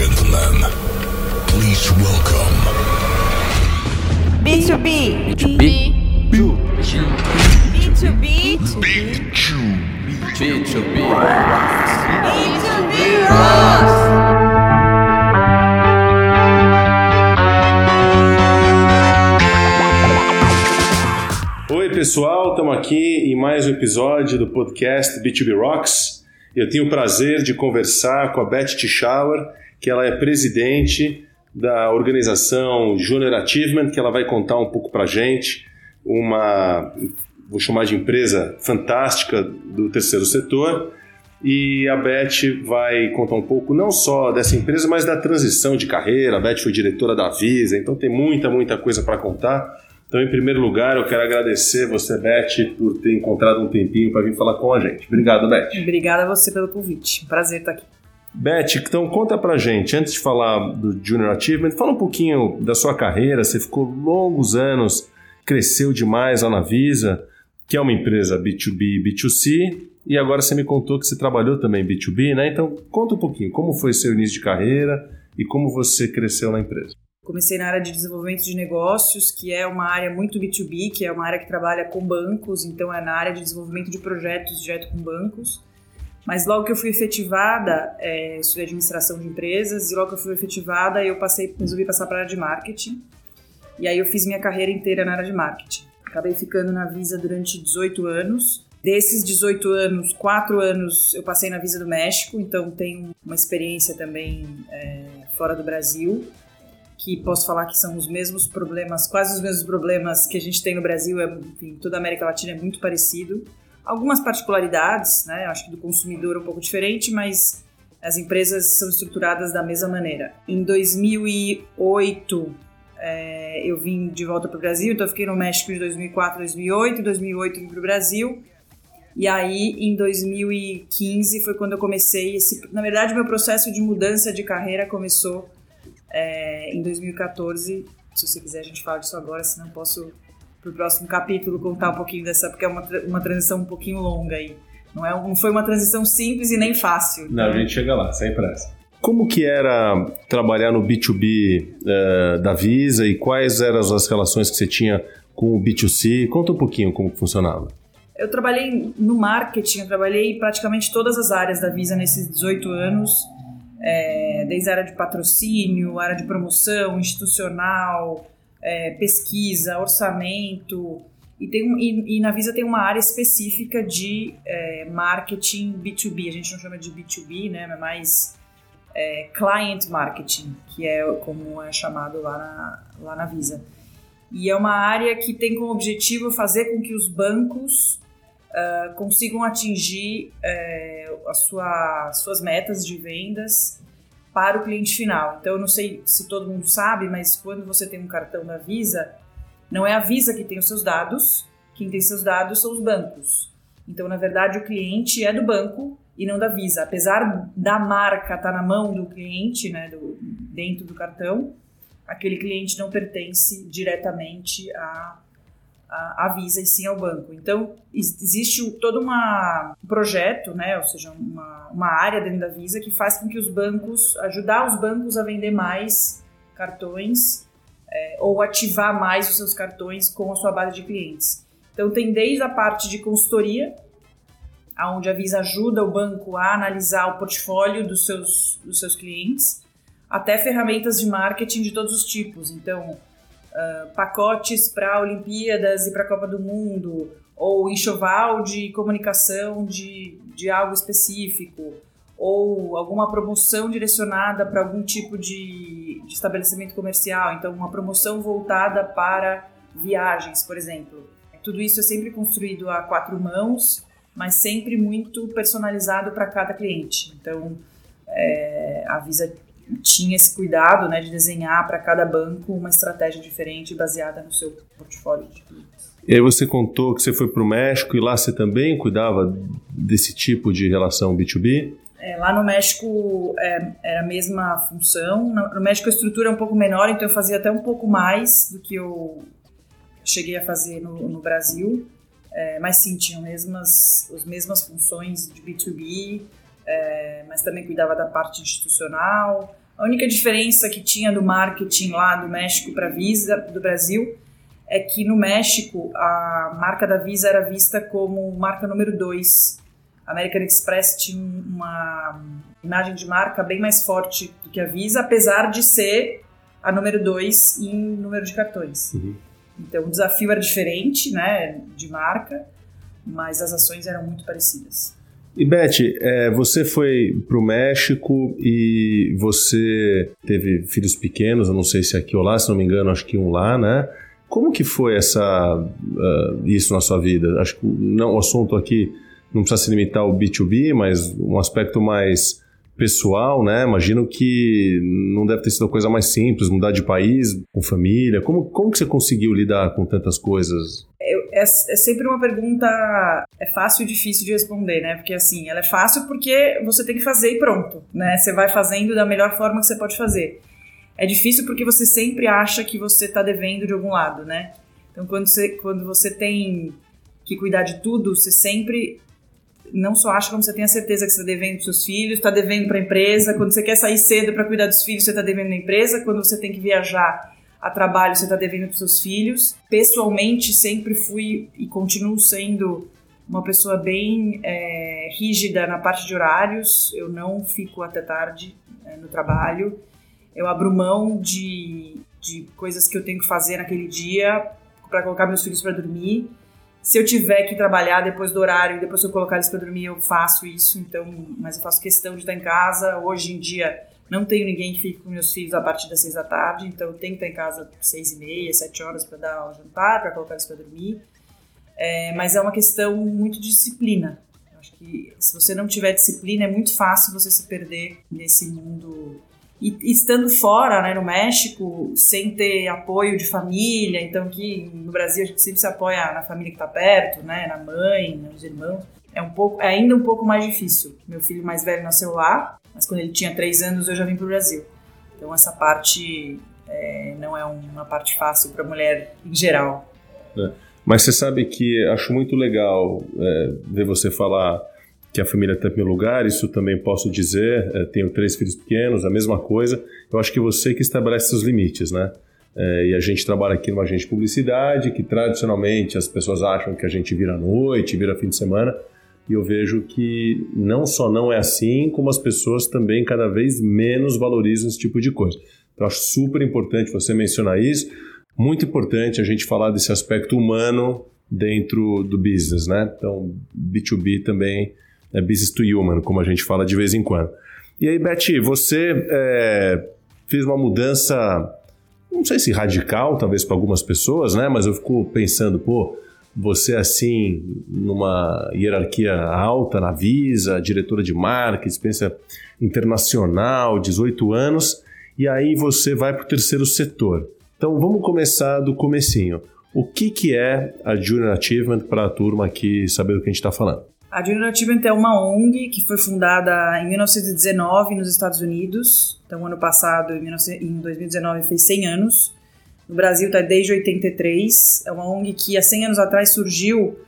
gentlemen, please welcome B2B. B2B. B2B. Big Chew. B2B. B2B Rocks. Oi, pessoal, estamos aqui em mais um episódio do podcast B2B Rocks. Eu tenho o prazer de conversar com a Beth Tischauer, que ela é presidente da organização Junior Achievement, que ela vai contar um pouco para gente, uma, vou chamar de empresa fantástica do terceiro setor. E a Beth vai contar um pouco não só dessa empresa, mas da transição de carreira. A Beth foi diretora da Visa, então tem muita, muita coisa para contar. Então, em primeiro lugar, eu quero agradecer você, Beth, por ter encontrado um tempinho para vir falar com a gente. Obrigado, Beth. Obrigada a você pelo convite. Prazer estar aqui. Beth, então conta pra gente, antes de falar do Junior Achievement, fala um pouquinho da sua carreira. Você ficou longos anos, cresceu demais lá na Visa, que é uma empresa B2B e B2C, e agora você me contou que você trabalhou também B2B, né? Então conta um pouquinho, como foi seu início de carreira e como você cresceu na empresa. Comecei na área de desenvolvimento de negócios, que é uma área muito B2B, que é uma área que trabalha com bancos, então é na área de desenvolvimento de projetos direto com bancos. Mas logo que eu fui efetivada, é, estudei administração de empresas, e logo que eu fui efetivada, eu passei, resolvi passar para a área de marketing. E aí eu fiz minha carreira inteira na área de marketing. Acabei ficando na Visa durante 18 anos. Desses 18 anos, 4 anos eu passei na Visa do México, então tenho uma experiência também é, fora do Brasil que posso falar que são os mesmos problemas, quase os mesmos problemas que a gente tem no Brasil, é, enfim, toda a América Latina é muito parecido. Algumas particularidades, né? Acho que do consumidor é um pouco diferente, mas as empresas são estruturadas da mesma maneira. Em 2008, é, eu vim de volta para o Brasil, então eu fiquei no México de 2004 2008, 2008 eu vim para o Brasil. E aí, em 2015, foi quando eu comecei esse. Na verdade, meu processo de mudança de carreira começou é, em 2014. Se você quiser, a gente fala disso agora, senão eu posso, para o próximo capítulo, contar um pouquinho dessa, porque é uma, uma transição um pouquinho longa aí. Não, é, não foi uma transição simples e nem fácil. Não, a gente chega lá, sem pressa. Como que era trabalhar no B2B uh, da Visa e quais eram as relações que você tinha com o B2C? Conta um pouquinho como funcionava. Eu trabalhei no marketing, eu trabalhei praticamente todas as áreas da Visa nesses 18 anos é, desde a área de patrocínio, área de promoção, institucional, é, pesquisa, orçamento. E, tem, e, e, na Visa tem uma área específica de é, marketing B2B. A gente não chama de B2B, né? Mas mais é, client marketing, que é como é chamado lá na, lá na Visa. E é uma área que tem como objetivo fazer com que os bancos uh, consigam atingir uh, a sua, suas metas de vendas para o cliente final. Então, eu não sei se todo mundo sabe, mas quando você tem um cartão da Visa, não é a Visa que tem os seus dados, quem tem seus dados são os bancos. Então, na verdade, o cliente é do banco e não da Visa. Apesar da marca estar tá na mão do cliente, né, do, dentro do cartão, aquele cliente não pertence diretamente a a, Visa e sim ao banco. Então, existe todo uma, um projeto, né, ou seja, uma, uma área dentro da Visa que faz com que os bancos, ajudar os bancos a vender mais cartões é, ou ativar mais os seus cartões com a sua base de clientes. Então, tem desde a parte de consultoria, onde a Visa ajuda o banco a analisar o portfólio dos seus, dos seus clientes, até ferramentas de marketing de todos os tipos. Então, uh, pacotes para Olimpíadas e para a Copa do Mundo, ou enxoval de comunicação de, de algo específico, ou alguma promoção direcionada para algum tipo de, de estabelecimento comercial, então uma promoção voltada para viagens, por exemplo. Tudo isso é sempre construído a quatro mãos, mas sempre muito personalizado para cada cliente. Então, é, tinha esse cuidado né, de desenhar para cada banco uma estratégia diferente baseada no seu portfólio de clientes. E aí você contou que você foi para o México e lá você também cuidava desse tipo de relação B2B? É, lá no México é, era a mesma função. No México a estrutura é um pouco menor, então eu fazia até um pouco mais do que eu cheguei a fazer no, no Brasil. É, mas sim, tinham mesmas, as mesmas funções de B2B, é, mas também cuidava da parte institucional, A única diferença que tinha do marketing lá do México para a Visa do Brasil é que no México a marca da Visa era vista como marca número 2. A American Express tinha uma imagem de marca bem mais forte do que a Visa, apesar de ser a número 2 em número de cartões. Uhum. Então o desafio era diferente, né, de marca, mas as ações eram muito parecidas. E Beth, é, você foi para o México e você teve filhos pequenos, eu não sei se aqui ou lá, se não me engano, acho que um lá, né? Como que foi essa, uh, isso na sua vida? Acho que não, o assunto aqui não precisa se limitar ao B2B, mas um aspecto mais pessoal, né? Imagino que não deve ter sido coisa mais simples, mudar de país, com família. Como, como que você conseguiu lidar com tantas coisas? É, é, sempre uma pergunta é fácil e difícil de responder, né? Porque assim, ela é fácil porque você tem que fazer e pronto, né? Você vai fazendo da melhor forma que você pode fazer. É difícil porque você sempre acha que você está devendo de algum lado, né? Então, quando você, quando você tem que cuidar de tudo, você sempre não só acha como você tem a certeza que você está devendo para seus filhos, está devendo para a empresa. Quando você quer sair cedo para cuidar dos filhos, você está devendo na empresa. Quando você tem que viajar a trabalho, você está devendo para seus filhos. Pessoalmente, sempre fui e continuo sendo uma pessoa bem é, rígida na parte de horários. Eu não fico até tarde é, no trabalho eu abro mão de, de coisas que eu tenho que fazer naquele dia para colocar meus filhos para dormir. Se eu tiver que trabalhar depois do horário depois eu colocar eles para dormir, eu faço isso. Então, mas eu faço questão de estar em casa. Hoje em dia não tenho ninguém que fique com meus filhos a partir das seis da tarde, então eu tenho que estar em casa seis e meia, sete horas para dar o jantar, para colocar eles para dormir. É, mas é uma questão muito de disciplina. Eu acho que se você não tiver disciplina, é muito fácil você se perder nesse mundo e estando fora, né, no México, sem ter apoio de família, então aqui no Brasil a gente sempre se apoia na família que está perto, né, na mãe, nos irmãos, é um pouco, é ainda um pouco mais difícil. Meu filho mais velho nasceu lá, mas quando ele tinha três anos eu já vim para o Brasil. Então essa parte é, não é uma parte fácil para mulher em geral. É. Mas você sabe que acho muito legal é, ver você falar que a família está em primeiro lugar, isso também posso dizer. É, tenho três filhos pequenos, a mesma coisa. Eu acho que você que estabelece seus limites, né? É, e a gente trabalha aqui numa agência de publicidade, que tradicionalmente as pessoas acham que a gente vira noite, vira fim de semana. E eu vejo que não só não é assim, como as pessoas também cada vez menos valorizam esse tipo de coisa. Então, acho super importante você mencionar isso. Muito importante a gente falar desse aspecto humano dentro do business, né? Então, B2B também é business to human, como a gente fala de vez em quando. E aí, Betty, você é, fez uma mudança, não sei se radical, talvez para algumas pessoas, né? Mas eu fico pensando, pô, você assim, numa hierarquia alta na Visa, diretora de marketing, experiência internacional, 18 anos, e aí você vai para o terceiro setor. Então vamos começar do comecinho. O que, que é a Junior Achievement para a turma aqui saber do que a gente está falando? A Junior Achievement é uma ONG que foi fundada em 1919 nos Estados Unidos. Então, ano passado, em 2019, fez 100 anos. No Brasil está desde 83. É uma ONG que há 100 anos atrás surgiu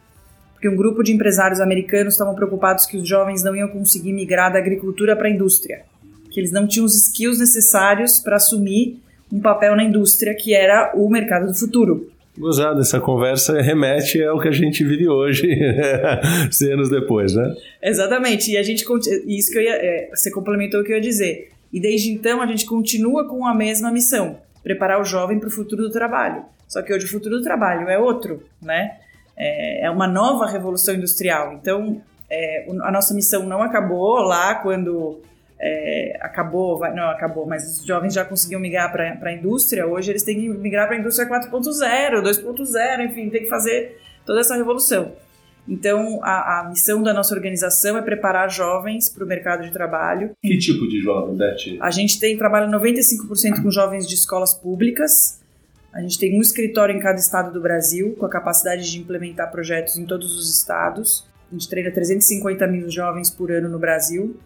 porque um grupo de empresários americanos estavam preocupados que os jovens não iam conseguir migrar da agricultura para a indústria, que eles não tinham os skills necessários para assumir um papel na indústria que era o mercado do futuro. Gozado, essa conversa remete ao que a gente vive hoje, 100 anos depois, né? Exatamente, e a gente, isso que eu ia, é, você complementou o que eu ia dizer. E desde então a gente continua com a mesma missão, preparar o jovem para o futuro do trabalho. Só que hoje o futuro do trabalho é outro, né? É, é uma nova revolução industrial. Então, é, a nossa missão não acabou lá quando é, acabou, não acabou, mas os jovens já conseguiam migrar para a indústria, hoje eles têm que migrar para a indústria 4.0, 2.0, enfim, tem que fazer toda essa revolução. Então, a, a, missão da nossa organização é preparar jovens para o mercado de trabalho. Que tipo de jovem, Beth? A gente tem trabalha 95% com jovens de escolas públicas. A gente tem um escritório em cada estado do Brasil, com a capacidade de implementar projetos em todos os estados. A gente treina 350 mil jovens por ano no Brasil.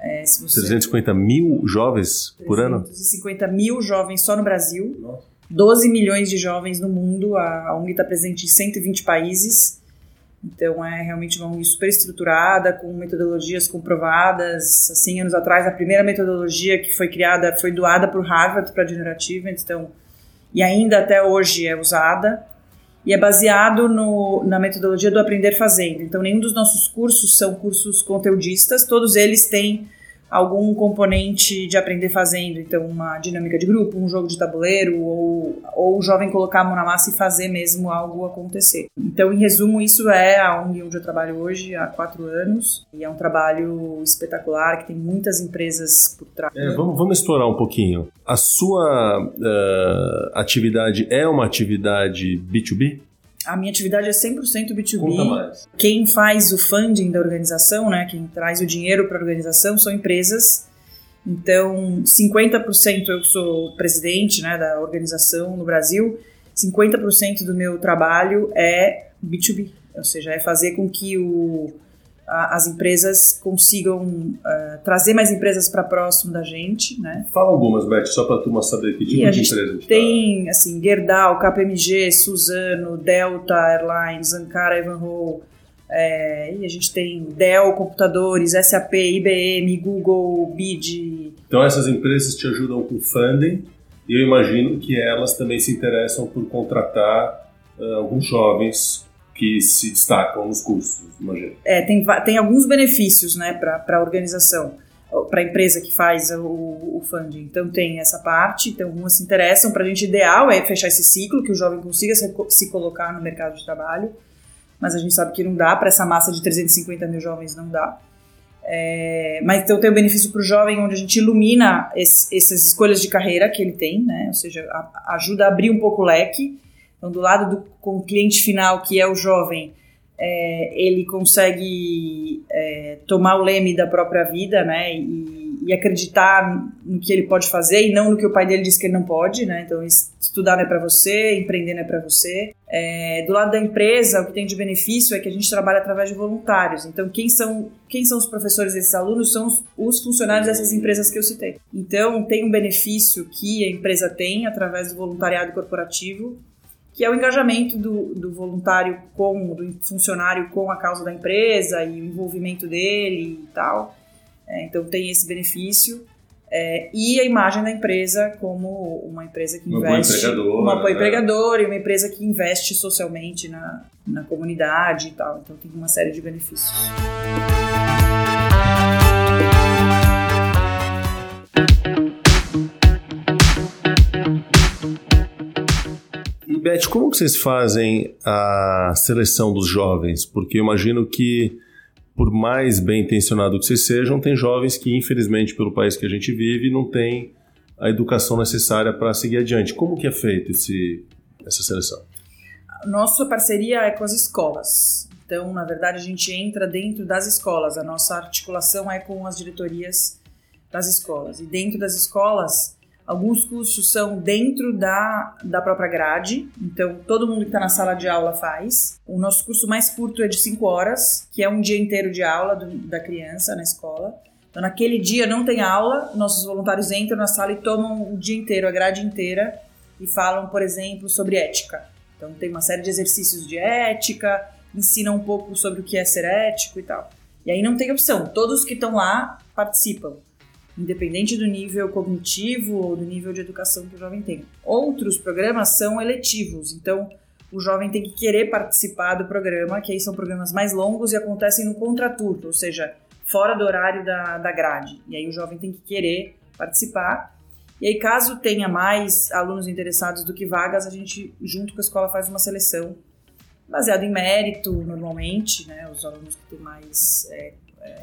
É, você... 350 mil jovens por ano? 350 mil jovens só no Brasil. Nossa. 12 milhões de jovens no mundo. A ONG está presente em 120 países. Então é realmente uma uni super estruturada, com metodologias comprovadas. 100 anos atrás, a primeira metodologia que foi criada foi doada por Harvard para Junior Achievement, então, e ainda até hoje é usada. E é baseado no, na metodologia do aprender fazendo. Então, nenhum dos nossos cursos são cursos conteudistas, todos eles têm algum componente de aprender fazendo, então uma dinâmica de grupo, um jogo de tabuleiro, ou, ou o jovem colocar a mão na massa e fazer mesmo algo acontecer. Então, em resumo, isso é a ONG onde eu trabalho hoje há quatro anos, e é um trabalho espetacular, que tem muitas empresas por trás. É, vamos, vamos explorar um pouquinho. A sua uh, atividade é uma atividade B2B? A minha atividade é 100% B2B. Conta mais. Quem faz o funding da organização, né, quem traz o dinheiro para a organização são empresas. Então, 50% eu sou presidente né, da organização no Brasil, 50% do meu trabalho é B2B, ou seja, é fazer com que o, as empresas consigam uh, trazer mais empresas para próximo da gente, né? Fala algumas, Beth, só para a turma saber que tipo E de empresa a gente tem, assim, Gerdau, KPMG, Suzano, Delta Airlines, Ankara Ivanhoe, é, e a gente tem Dell Computadores, SAP, IBM, Google, BID. tá. Então essas empresas te ajudam com funding e eu imagino que elas também se interessam por contratar uh, alguns jovens que se destacam nos cursos, imagino. É, tem, tem alguns benefícios né, para a organização, para a empresa que faz o, o funding. Então tem essa parte, então algumas se interessam. Para a gente, ideal é fechar esse ciclo, que o jovem consiga se, se colocar no mercado de trabalho, mas a gente sabe que não dá, para essa massa de 350 mil jovens não dá. É, mas então tem o benefício para o jovem, onde a gente ilumina esse- essas escolhas de carreira que ele tem, né? ou seja, a- ajuda a abrir um pouco o leque. Então, do lado do com o cliente final, que é o jovem, é, ele consegue é, tomar o leme da própria vida, né, e, e acreditar no que ele pode fazer e não no que o pai dele disse que ele não pode, né, então es- estudar não é para você, empreender não é para você. É, do lado da empresa, o que tem de benefício é que a gente trabalha através de voluntários, então quem são, quem são os professores desses alunos são os, os funcionários dessas empresas que eu citei. Então, tem um benefício que a empresa tem através do voluntariado corporativo, que é o engajamento do, do voluntário com, do funcionário com a causa da empresa e o envolvimento dele e tal. É, então tem esse benefício. É, e a imagem da empresa como uma empresa que Uma boa investe. empregadora, uma né? empregadora e uma empresa que investe socialmente na, na comunidade e tal. Então tem uma série de benefícios. Beth, como vocês fazem a seleção dos jovens? Porque eu imagino que, por mais bem intencionado que vocês sejam, tem jovens que, infelizmente, pelo país que a gente vive, não têm a educação necessária para seguir adiante. Como que é esse, essa seleção? Nossa parceria é com as escolas. Então, na verdade, a gente entra dentro das escolas. A nossa articulação é com as diretorias das escolas. E dentro das escolas, alguns cursos são dentro da, da própria grade. Então, todo mundo que está na sala de aula faz. O nosso curso mais curto é de 5 horas, que é um dia inteiro de aula do- da criança na escola. Então, naquele dia não tem aula, nossos voluntários entram na sala e tomam o dia inteiro, a grade inteira, e falam, por exemplo, sobre ética. Então tem uma série de exercícios de ética, ensina um pouco sobre o que é ser ético e tal. E aí não tem opção, todos que estão lá participam, independente do nível cognitivo ou do nível de educação que o jovem tem. Outros programas são eletivos, então o jovem tem que querer participar do programa, que aí são programas mais longos e acontecem no contraturno, ou seja, fora do horário da, da grade. E aí o jovem tem que querer participar. E aí, caso tenha mais alunos interessados do que vagas, a gente, junto com a escola, faz uma seleção baseada em mérito, normalmente, né? Os alunos que têm mais é,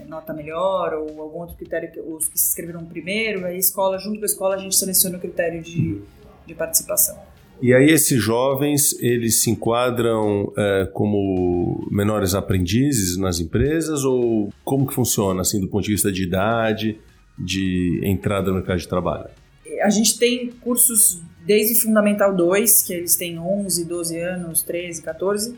nota melhor ou algum outro critério, que, os que se inscreveram primeiro, aí a escola, junto com a escola, a gente seleciona o critério de, de participação. E aí esses jovens, eles se enquadram é, como menores aprendizes nas empresas ou como que funciona, assim, do ponto de vista de idade, de entrada no mercado de trabalho? A gente tem cursos desde o Fundamental 2, que eles têm 11, 12 anos, 13, 14.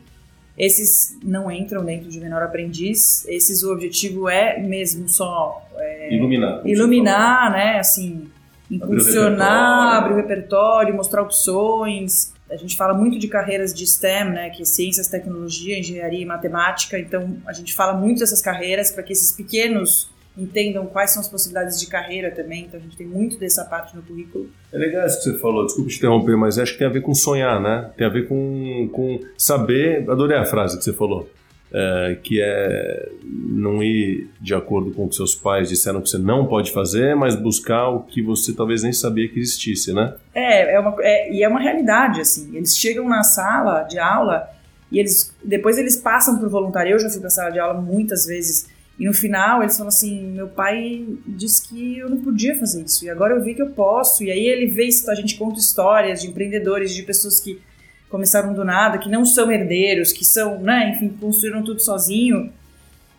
Esses não entram dentro de menor aprendiz. Esses o objetivo é mesmo só é, Iluminar. iluminar, né? Assim, impulsionar, abrir o repertório, mostrar opções, a gente fala muito de carreiras de STEM, né, que é ciências, tecnologia, engenharia e matemática. Então, a gente fala muito dessas carreiras para que esses pequenos entendam quais são as possibilidades de carreira também. Então, a gente tem muito dessa parte no currículo. É legal isso que você falou, desculpa te interromper, mas acho que tem a ver com sonhar, né? Tem a ver com, com saber. Adorei a frase que você falou é, que é não ir de acordo com o que seus pais disseram que você não pode fazer, mas buscar o que você talvez nem sabia que existisse, né? É, é uma, é, e é uma realidade, assim. Eles chegam na sala de aula e eles depois eles passam por voluntário. Eu já fui para a sala de aula muitas vezes e no final eles falam assim: meu pai disse que eu não podia fazer isso e agora eu vi que eu posso. E aí ele vê a gente conta histórias de empreendedores, de pessoas que começaram do nada, que não são herdeiros, que são, né, enfim, construíram tudo sozinho.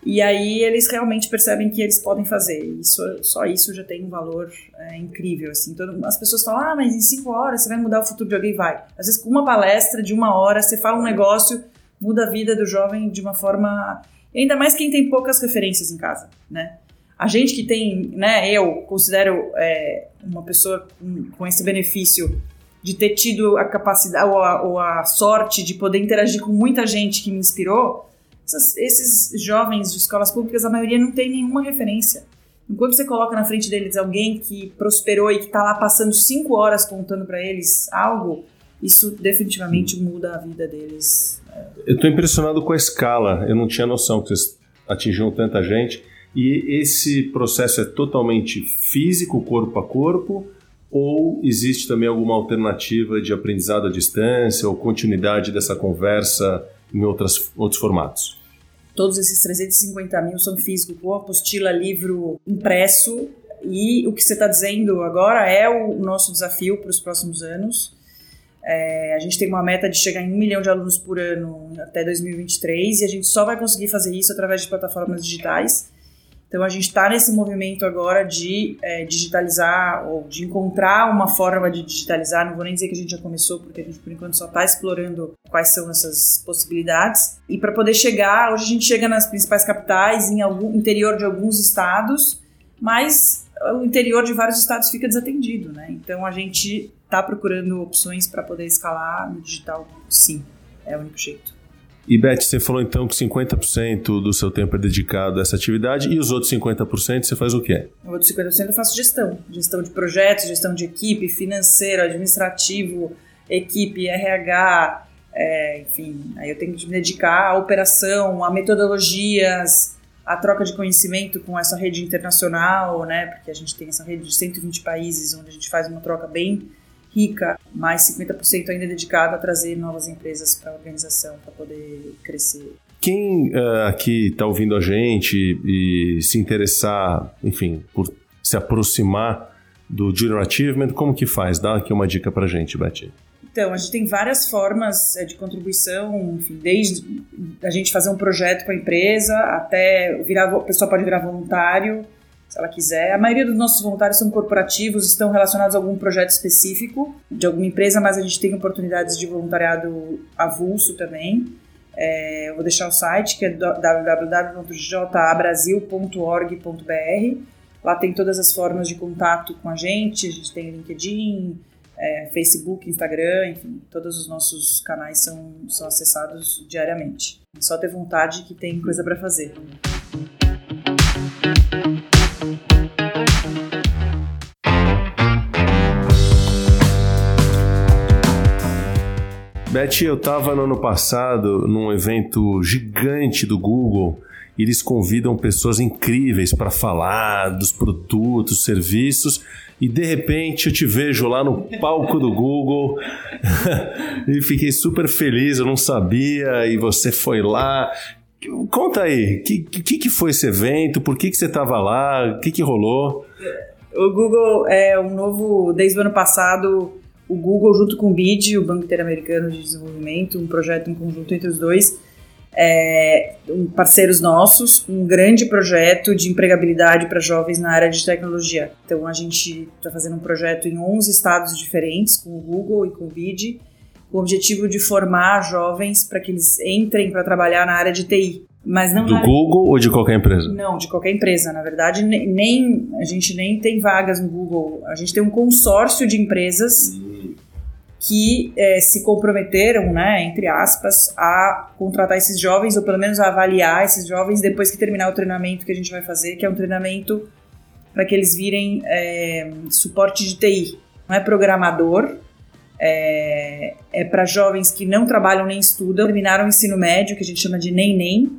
E aí eles realmente percebem que eles podem fazer. Isso, só isso já tem um valor é, incrível, assim. Todo, as pessoas falam, ah, mas em cinco horas você vai mudar o futuro de alguém? Vai. Às vezes com uma palestra de uma hora, você fala um negócio, muda a vida do jovem de uma forma... Ainda mais quem tem poucas referências em casa, né? A gente que tem, né, eu considero é, uma pessoa com, com esse benefício de ter tido a capacidade ou a, ou a, sorte de poder interagir com muita gente que me inspirou, essas, esses jovens de escolas públicas, a maioria não tem nenhuma referência. Enquanto você coloca na frente deles alguém que prosperou e que está lá passando cinco horas contando para eles algo, isso definitivamente muda a vida deles. Eu estou impressionado com a escala. Eu não tinha noção que vocês atingiam tanta gente. E esse processo é totalmente físico, corpo a corpo, ou existe também alguma alternativa de aprendizado à distância ou continuidade dessa conversa em outras, outros formatos? Todos esses 350 mil são físicos, com apostila, livro impresso. E o que você está dizendo agora é o nosso desafio para os próximos anos. É, a gente tem uma meta de chegar em um milhão de alunos por ano até 2023 e a gente só vai conseguir fazer isso através de plataformas digitais. Então a gente está nesse movimento agora de é, digitalizar ou de encontrar uma forma de digitalizar. Não vou nem dizer que a gente já começou, porque a gente por enquanto só está explorando quais são essas possibilidades. E para poder chegar, hoje a gente chega nas principais capitais, em algum interior de alguns estados, mas o interior de vários estados fica desatendido, né? Então a gente está procurando opções para poder escalar no digital, sim, é o único jeito. E Beth, você falou então que 50% do seu tempo é dedicado a essa atividade e os outros 50% você faz o quê? Os outros 50% eu faço gestão. Gestão de projetos, gestão de equipe, financeiro, administrativo, equipe, RH, é, enfim. Aí eu tenho que me dedicar à operação, a metodologias, a troca de conhecimento com essa rede internacional, né? Porque a gente tem essa rede de 120 países onde a gente faz uma troca bem rica, mais 50% ainda dedicado a trazer novas empresas para a organização para poder crescer. Quem uh, aqui está ouvindo a gente e se interessar, enfim, por se aproximar do Junior Achievement, como que faz? Dá aqui uma dica para a gente, Beth. Então, a gente tem várias formas eh, de contribuição, enfim, desde a gente fazer um projeto com a empresa até virar, a pessoa pode virar voluntário, se ela quiser. A maioria dos nossos voluntários são corporativos, estão relacionados a algum projeto específico de alguma empresa, mas a gente tem oportunidades de voluntariado avulso também. É, eu vou deixar o site, que é www.jabrasil.org.br. Lá tem todas as formas de contato com a gente, a gente tem LinkedIn, é, Facebook, Instagram, enfim, todos os nossos canais são, são acessados diariamente. É só ter vontade que tem coisa para fazer. Beth, eu estava no ano passado num evento gigante do Google e eles convidam pessoas incríveis para falar dos produtos, serviços e de repente eu te vejo lá no palco do Google e fiquei super feliz, eu não sabia e você foi lá. Conta aí, o que, que, que, foi esse evento? Por que, que você estava lá? O que, que rolou? O Google é um novo, desde o ano passado, o Google, junto com o BID, o Banco Interamericano de Desenvolvimento, um projeto em conjunto entre os dois, é, um, parceiros nossos, um grande projeto de empregabilidade para jovens na área de tecnologia. Então, a gente está fazendo um projeto em 11 estados diferentes, com o Google e com o BID, o objetivo de formar jovens para que eles entrem para trabalhar na área de TI. Mas não do área... Google ou de qualquer empresa? Não, de qualquer empresa. Na verdade, nem a gente nem tem vagas no Google. A gente tem um consórcio de empresas que é, se comprometeram, né, entre aspas, a contratar esses jovens, ou pelo menos a avaliar esses jovens depois que terminar o treinamento que a gente vai fazer, que é um treinamento para que eles virem é, suporte de TI. Não é programador, é, é para jovens que não trabalham nem estudam, terminaram o ensino médio, que a gente chama de nem-nem,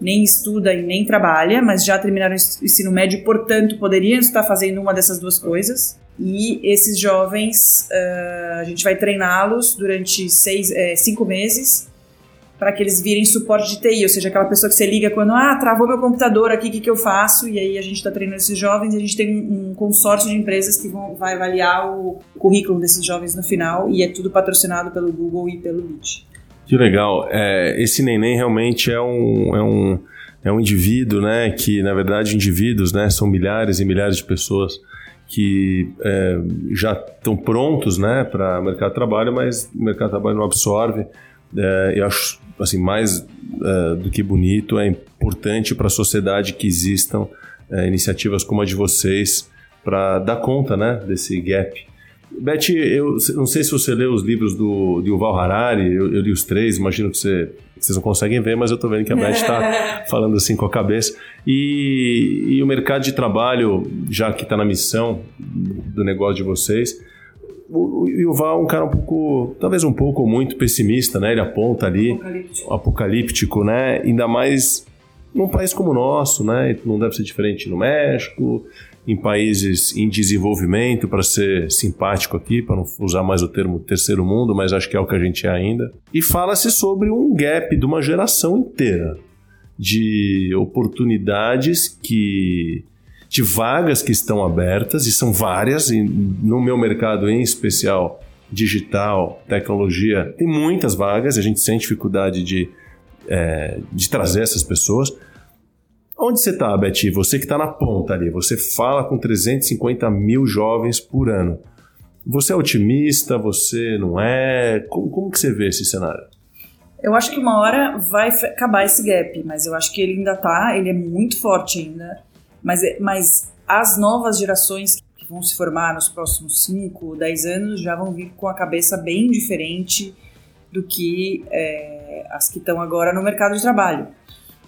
nem estuda e nem trabalha, mas já terminaram o ensino médio, portanto, poderiam estar fazendo uma dessas duas coisas. E esses jovens, uh, a gente vai treiná-los durante seis, é, cinco meses para que eles virem suporte de TI, ou seja, aquela pessoa que você liga quando, ah, travou meu computador aqui, o que, que eu faço? E aí a gente está treinando esses jovens e a gente tem um, um consórcio de empresas que vão, vai avaliar o currículo desses jovens no final e é tudo patrocinado pelo Google e pelo Meet. Que legal. É, esse neném realmente é um, é um, é um indivíduo, né, que na verdade indivíduos, né, são milhares e milhares de pessoas que é, já estão prontos né, para o mercado de trabalho, mas o mercado de trabalho não absorve. É, eu acho assim, mais é, do que bonito, é importante para a sociedade que existam é, iniciativas como a de vocês para dar conta né, desse gap. Beth, eu não sei se você leu os livros do, de Yuval Harari, eu, eu li os três, imagino que você vocês não conseguem ver, mas eu estou vendo que a Beth está falando assim com a cabeça. E, e o mercado de trabalho, já que está na missão do negócio de vocês, o Yuval é um cara um pouco, talvez um pouco muito pessimista, né? Ele aponta ali apocalíptico, apocalíptico né? Ainda mais num país como o nosso, né? Não deve ser diferente no México, em países em desenvolvimento, para ser simpático aqui, para não usar mais o termo terceiro mundo, mas acho que é o que a gente é ainda. E fala-se sobre um gap de uma geração inteira de oportunidades que de vagas que estão abertas e são várias e no meu mercado em especial digital, tecnologia, tem muitas vagas, a gente sente dificuldade de, é, de trazer essas pessoas. Onde você está, Betty? Você que está na ponta ali, você fala com 350 mil jovens por ano. Você é otimista? Você não é? Como, como que você vê esse cenário? Eu acho que uma hora vai acabar esse gap, mas eu acho que ele ainda tá, ele é muito forte ainda. Mas, é, mas as novas gerações que vão se formar nos próximos 5, 10 anos já vão vir com a cabeça bem diferente do que é, as que estão agora no mercado de trabalho.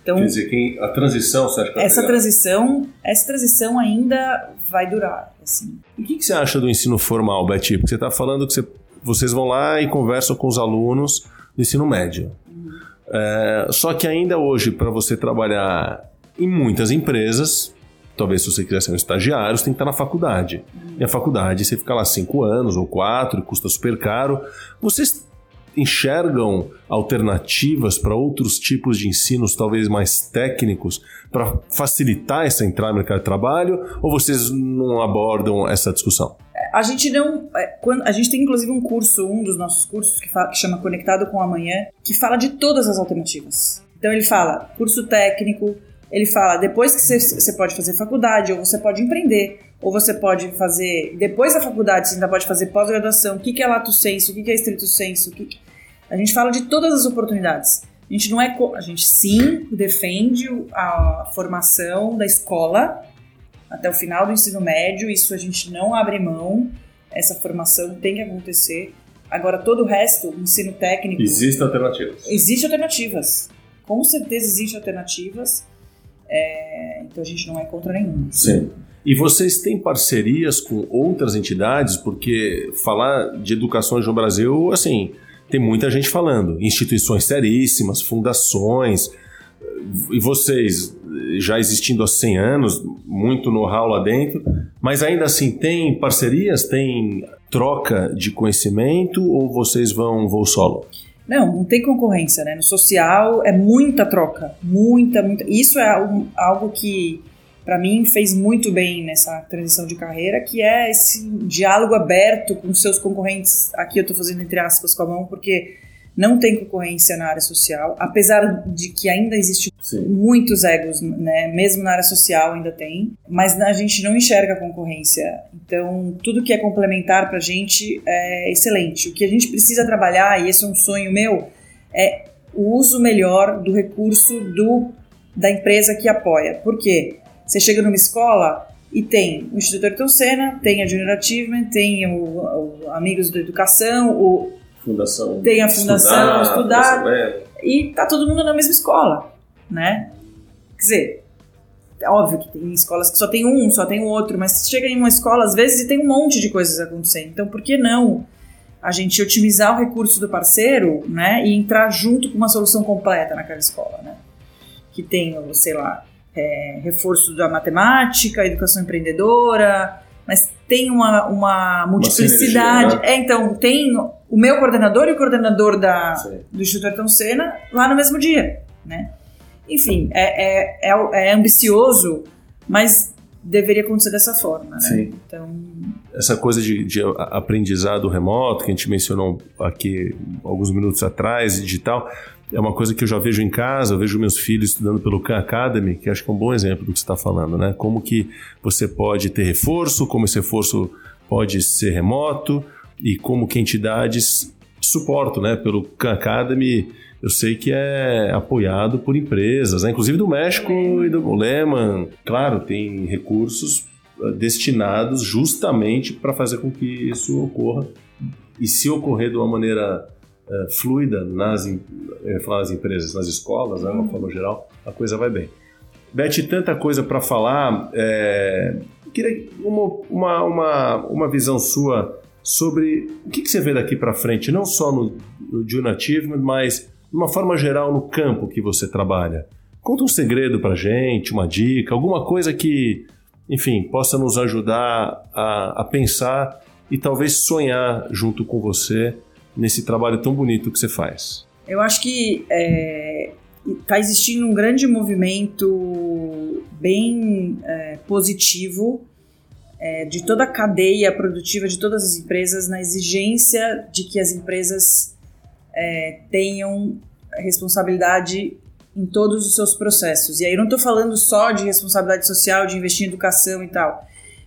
Então, Quer dizer, quem, a transição, você acha que essa transição, essa transição ainda vai durar. Assim. E o que, que, você acha do ensino formal, Betty? Porque você está falando que você, vocês vão lá e conversam com os alunos do ensino médio. Uhum. É, só que ainda hoje, para você trabalhar em muitas empresas, talvez se você quiser ser um estagiário, você tem que estar na faculdade. E a faculdade, você fica lá cinco anos ou quatro, custa super caro. Vocês enxergam alternativas para outros tipos de ensinos, talvez mais técnicos, para facilitar essa entrada no mercado de trabalho? Ou vocês não abordam essa discussão? É, a gente não. É, a gente tem inclusive um curso, um dos nossos cursos, que, fala, que chama Conectado com Amanhã, que fala de todas as alternativas. Então ele fala curso técnico, ele fala depois que você pode fazer faculdade, ou você pode empreender, ou você pode fazer, depois da faculdade, você ainda pode fazer pós-graduação, o que, que é lato senso, o que, que é estrito senso, que... a gente fala de todas as oportunidades. A gente não é, a gente sim defende a formação da escola até o final do ensino médio, isso a gente não abre mão, essa formação tem que acontecer. Agora, todo o resto, o ensino técnico. Existem alternativas. Existem alternativas. Com certeza existem alternativas. É, então a gente não é contra nenhum. Sim. E vocês têm parcerias com outras entidades? Porque falar de educação no Brasil, assim, tem muita gente falando. Instituições seríssimas, fundações. E vocês, já existindo há 100 anos, muito know-how lá dentro, mas ainda assim tem parcerias, tem troca de conhecimento ou vocês vão voo solo? Não, não tem concorrência, né? No social é muita troca, muita, muita. Isso é algo que para mim fez muito bem nessa transição de carreira, que é esse diálogo aberto com seus concorrentes. Aqui eu estou fazendo entre aspas com a mão, porque não tem concorrência na área social, apesar de que ainda existe Sim. muitos egos, né? Mesmo na área social ainda tem, mas a gente não enxerga a concorrência. Então, tudo que é complementar para a gente é excelente. O que a gente precisa trabalhar, e esse é um sonho meu, é o uso melhor do recurso do, da empresa que apoia. Por quê? Você chega numa escola, E tem o Instituto Ayrton Senna, tem a Junior Achievement, tem o, o Amigos da Educação, o, Fundação. tem a Fundação Estudar, Estudar e tá todo mundo na mesma escola, né? Quer dizer, é óbvio que tem escolas que só tem um, só tem o outro, mas chega em uma escola às vezes e tem um monte de coisas acontecendo. Então, por que não a gente otimizar o recurso do parceiro, né, e entrar junto com uma solução completa naquela escola, né? Que tem, sei lá, é, reforço da matemática, educação empreendedora, mas tem uma, uma multiplicidade. sinergia, né? É, então, tem o meu coordenador e o coordenador da, Sim. do Instituto Ayrton Senna lá no mesmo dia, né? Enfim, é, é, é, é ambicioso, mas deveria acontecer dessa forma, né? Sim. Então, essa coisa de, de aprendizado remoto que a gente mencionou aqui alguns minutos atrás, digital, é uma coisa que eu já vejo em casa, eu vejo meus filhos estudando pelo Khan Academy, que acho que é um bom exemplo do que você está falando, né? Como que você pode ter reforço, como esse reforço pode ser remoto e como que entidades suportam, né? Pelo Khan Academy, eu sei que é apoiado por empresas, né? inclusive do México e do Lehman. Claro, tem recursos eh, destinados justamente para fazer com que isso ocorra. E se ocorrer de uma maneira eh, fluida nas, nas empresas, nas escolas, né, de uma forma geral, a coisa vai bem. Beth, tanta coisa para falar. é, queria uma, uma, uma visão sua sobre o que, que você vê daqui para frente, não só no, no Achievement, mas de uma forma geral no campo que você trabalha. Conta um segredo para gente, uma dica, alguma coisa que, enfim, possa nos ajudar a, a pensar e talvez sonhar junto com você nesse trabalho tão bonito que você faz. Eu acho que está existindo um grande movimento bem é, positivo é, de toda a cadeia produtiva de todas as empresas na exigência de que as empresas é, tenham responsabilidade em todos os seus processos. E aí eu não estou falando só de responsabilidade social, de investir em educação e tal,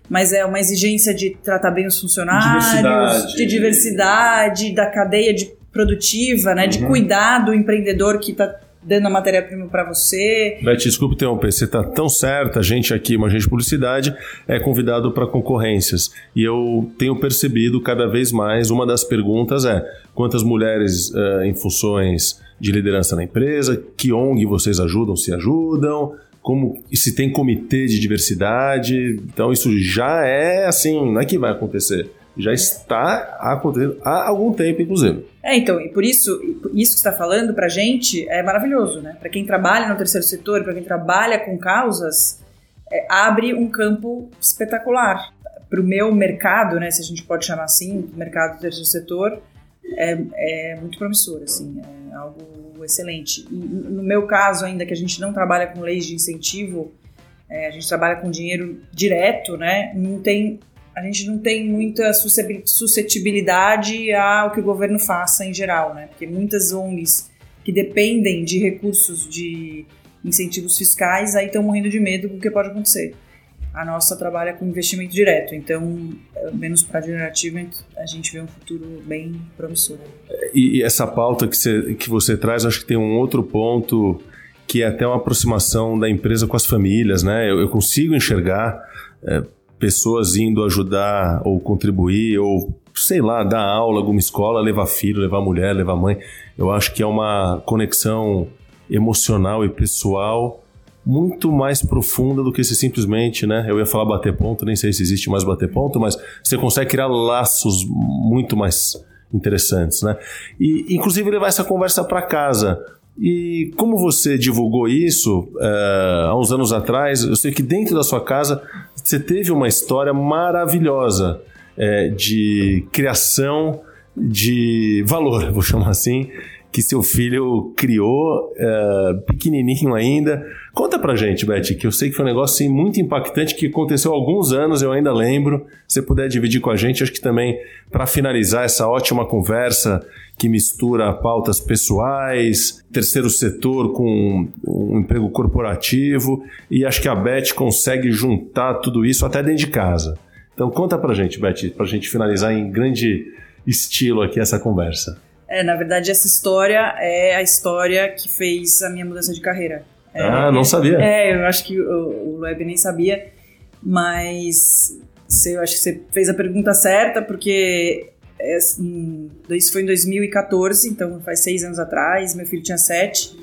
mas é uma exigência de tratar bem os funcionários, Diversidade. de diversidade, da cadeia de produtiva, né, de Uhum. cuidar do empreendedor que está dando a matéria-prima para você. Beth, desculpa interromper, você está tão certa, a gente aqui, uma agente de publicidade, é convidado para concorrências. E eu tenho percebido cada vez mais, uma das perguntas é quantas mulheres eh, em funções de liderança na empresa, que ONG vocês ajudam, se ajudam, como se tem comitê de diversidade. Então isso já é assim, não é que vai acontecer, já está acontecendo há algum tempo, inclusive. É, então, e por isso, isso que está falando pra gente é maravilhoso, né? Para quem trabalha no terceiro setor, para quem trabalha com causas, é, abre um campo espetacular. Para o meu mercado, né, se a gente pode chamar assim, mercado do terceiro setor, é, é muito promissor, assim, é algo excelente. E no meu caso, ainda que a gente não trabalha com leis de incentivo, é, a gente trabalha com dinheiro direto, né? Não tem a gente não tem muita suscetibilidade ao que o governo faça em geral, né? Porque muitas ONGs que dependem de recursos de incentivos fiscais aí estão morrendo de medo com o que pode acontecer. A nossa trabalha com investimento direto, então, eh, menos para Junior Achievement, a gente vê um futuro bem promissor. E essa pauta que você, que você traz, acho que tem um outro ponto que é até uma aproximação da empresa com as famílias, né? Eu, eu consigo enxergar é, pessoas indo ajudar ou contribuir ou sei lá, dar aula, alguma escola, levar filho, levar mulher, levar mãe. Eu acho que é uma conexão emocional e pessoal muito mais profunda do que se simplesmente, né? Eu ia falar bater ponto, nem sei se existe mais bater ponto, mas você consegue criar laços muito mais interessantes, né? E inclusive levar essa conversa para casa. E como você divulgou isso eh, há uns anos atrás, eu sei que dentro da sua casa você teve uma história maravilhosa eh, de criação de valor, vou chamar assim, que seu filho criou, eh, pequenininho ainda. Conta pra gente, Beth, que eu sei que foi um negócio assim, muito impactante que aconteceu há alguns anos, eu ainda lembro. Se você puder dividir com a gente, acho que também para finalizar essa ótima conversa que mistura pautas pessoais, terceiro setor com um emprego corporativo, e acho que a Beth consegue juntar tudo isso até dentro de casa. Então conta pra gente, Beth, pra gente finalizar em grande estilo aqui essa conversa. É, na verdade, essa história é a história que fez a minha mudança de carreira. É, ah, não sabia. É, eu acho que o, o nem sabia. Mas você, eu acho que você fez a pergunta certa, porque é, isso foi em 2014, então faz seis anos atrás, meu filho tinha sete.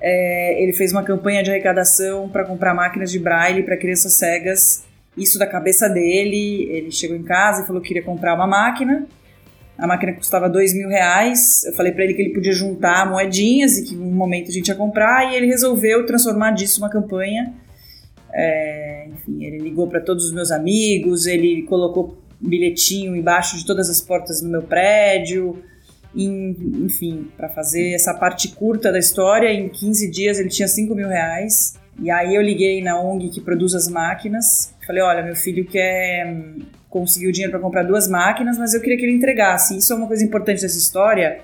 É, ele fez uma campanha de arrecadação para comprar máquinas de braille para crianças cegas. Isso da cabeça dele. Ele chegou em casa e falou que queria comprar uma máquina. A máquina custava dois mil reais. Eu falei para ele que ele podia juntar moedinhas e que um momento a gente ia comprar. E ele resolveu transformar disso uma campanha. É, enfim, ele ligou para todos os meus amigos. Ele colocou bilhetinho embaixo de todas as portas no meu prédio enfim, para fazer essa parte curta da história, em 15 dias ele tinha 5 mil reais. E aí eu liguei na ONG que produz as máquinas. Falei, olha, meu filho quer conseguir o dinheiro para comprar duas máquinas, mas eu queria que ele entregasse. Isso é uma coisa importante dessa história.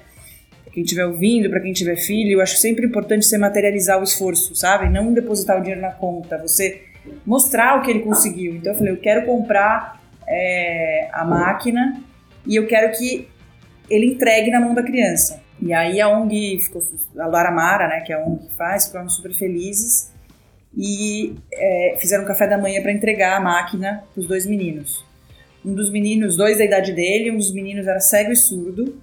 Pra quem estiver ouvindo, para quem tiver filho, eu acho sempre importante você materializar o esforço, sabe? Não depositar o dinheiro na conta, você mostrar o que ele conseguiu. Então eu falei, eu quero comprar é, a máquina e eu quero que ele entregue na mão da criança. E aí a ONG ficou, a Lara Mara, né, que é a ONG que faz, ficaram super felizes e é, fizeram um café da manhã para entregar a máquina para os dois meninos. Um dos meninos, dois da idade dele, um dos meninos era cego e surdo.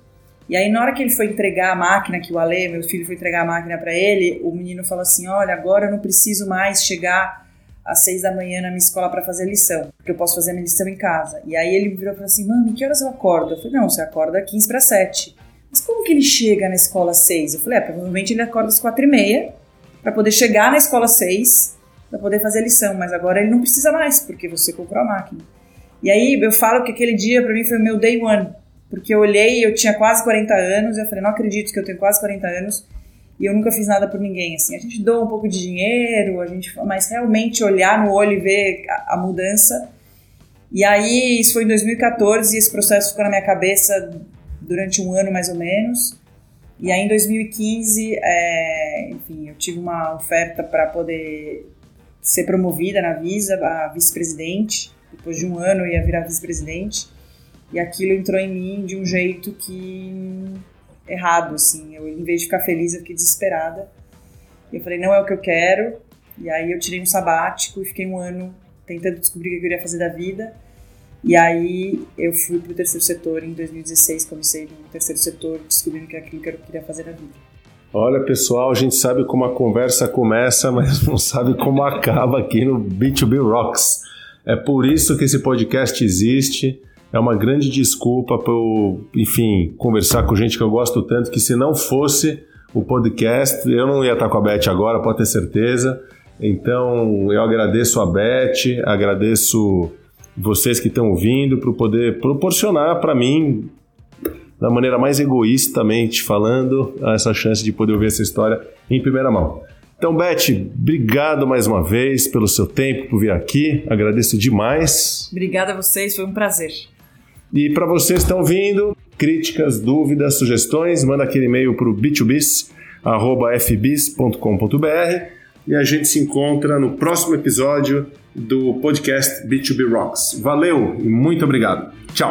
E aí na hora que ele foi entregar a máquina, que o Ale, meu filho, foi entregar a máquina para ele, o menino falou assim: "Olha, agora eu não preciso mais chegar às seis da manhã na minha escola para fazer lição, porque eu posso fazer a minha lição em casa. E aí ele virou e falou assim: Mami, que horas eu acordo? Eu falei: Não, você acorda 15 para 7. Mas como que ele chega na escola às 6? Eu falei: É, provavelmente ele acorda às 4 e meia para poder chegar na escola às 6 para poder fazer a lição, mas agora ele não precisa mais, porque você comprou a máquina. E aí eu falo que aquele dia para mim foi o meu day one, porque eu olhei, eu tinha quase 40 anos, eu falei, não acredito que eu tenho quase 40 anos, e eu nunca fiz nada por ninguém, assim. A gente doa um pouco de dinheiro, a gente, mas realmente olhar no olho e ver a, a mudança. E aí, isso foi em 2014 e esse processo ficou na minha cabeça durante um ano mais ou menos. E aí, em 2015, é, enfim, eu tive uma oferta para poder ser promovida na Visa, a vice-presidente. Depois de um ano, ia virar vice-presidente. E aquilo entrou em mim de um jeito que errado, assim. Eu, em vez de ficar feliz, eu fiquei desesperada. E eu falei, não é o que eu quero. E aí eu tirei um sabático e fiquei um ano tentando descobrir o que eu queria fazer da vida. E aí eu fui pro terceiro setor em 2016, comecei no terceiro setor, descobrindo que é aquilo que eu queria fazer na vida. Olha, pessoal, a gente sabe como a conversa começa, mas não sabe como acaba aqui no B2B Rocks. É por isso que esse podcast existe é uma grande desculpa para eu, enfim, conversar com gente que eu gosto tanto, que se não fosse o podcast, eu não ia estar com a Beth agora, pode ter certeza. Então, eu agradeço a Beth, agradeço vocês que estão ouvindo por poder proporcionar para mim, da maneira mais egoístamente falando, essa chance de poder ouvir essa história em primeira mão. Então, Beth, obrigado mais uma vez pelo seu tempo, por vir aqui. Agradeço demais. Obrigada a vocês, foi um prazer. E para vocês que estão vindo, críticas, dúvidas, sugestões, manda aquele e-mail para o b2bis.fbis.com.br e a gente se encontra no próximo episódio do podcast B2B Rocks. Valeu e muito obrigado. Tchau!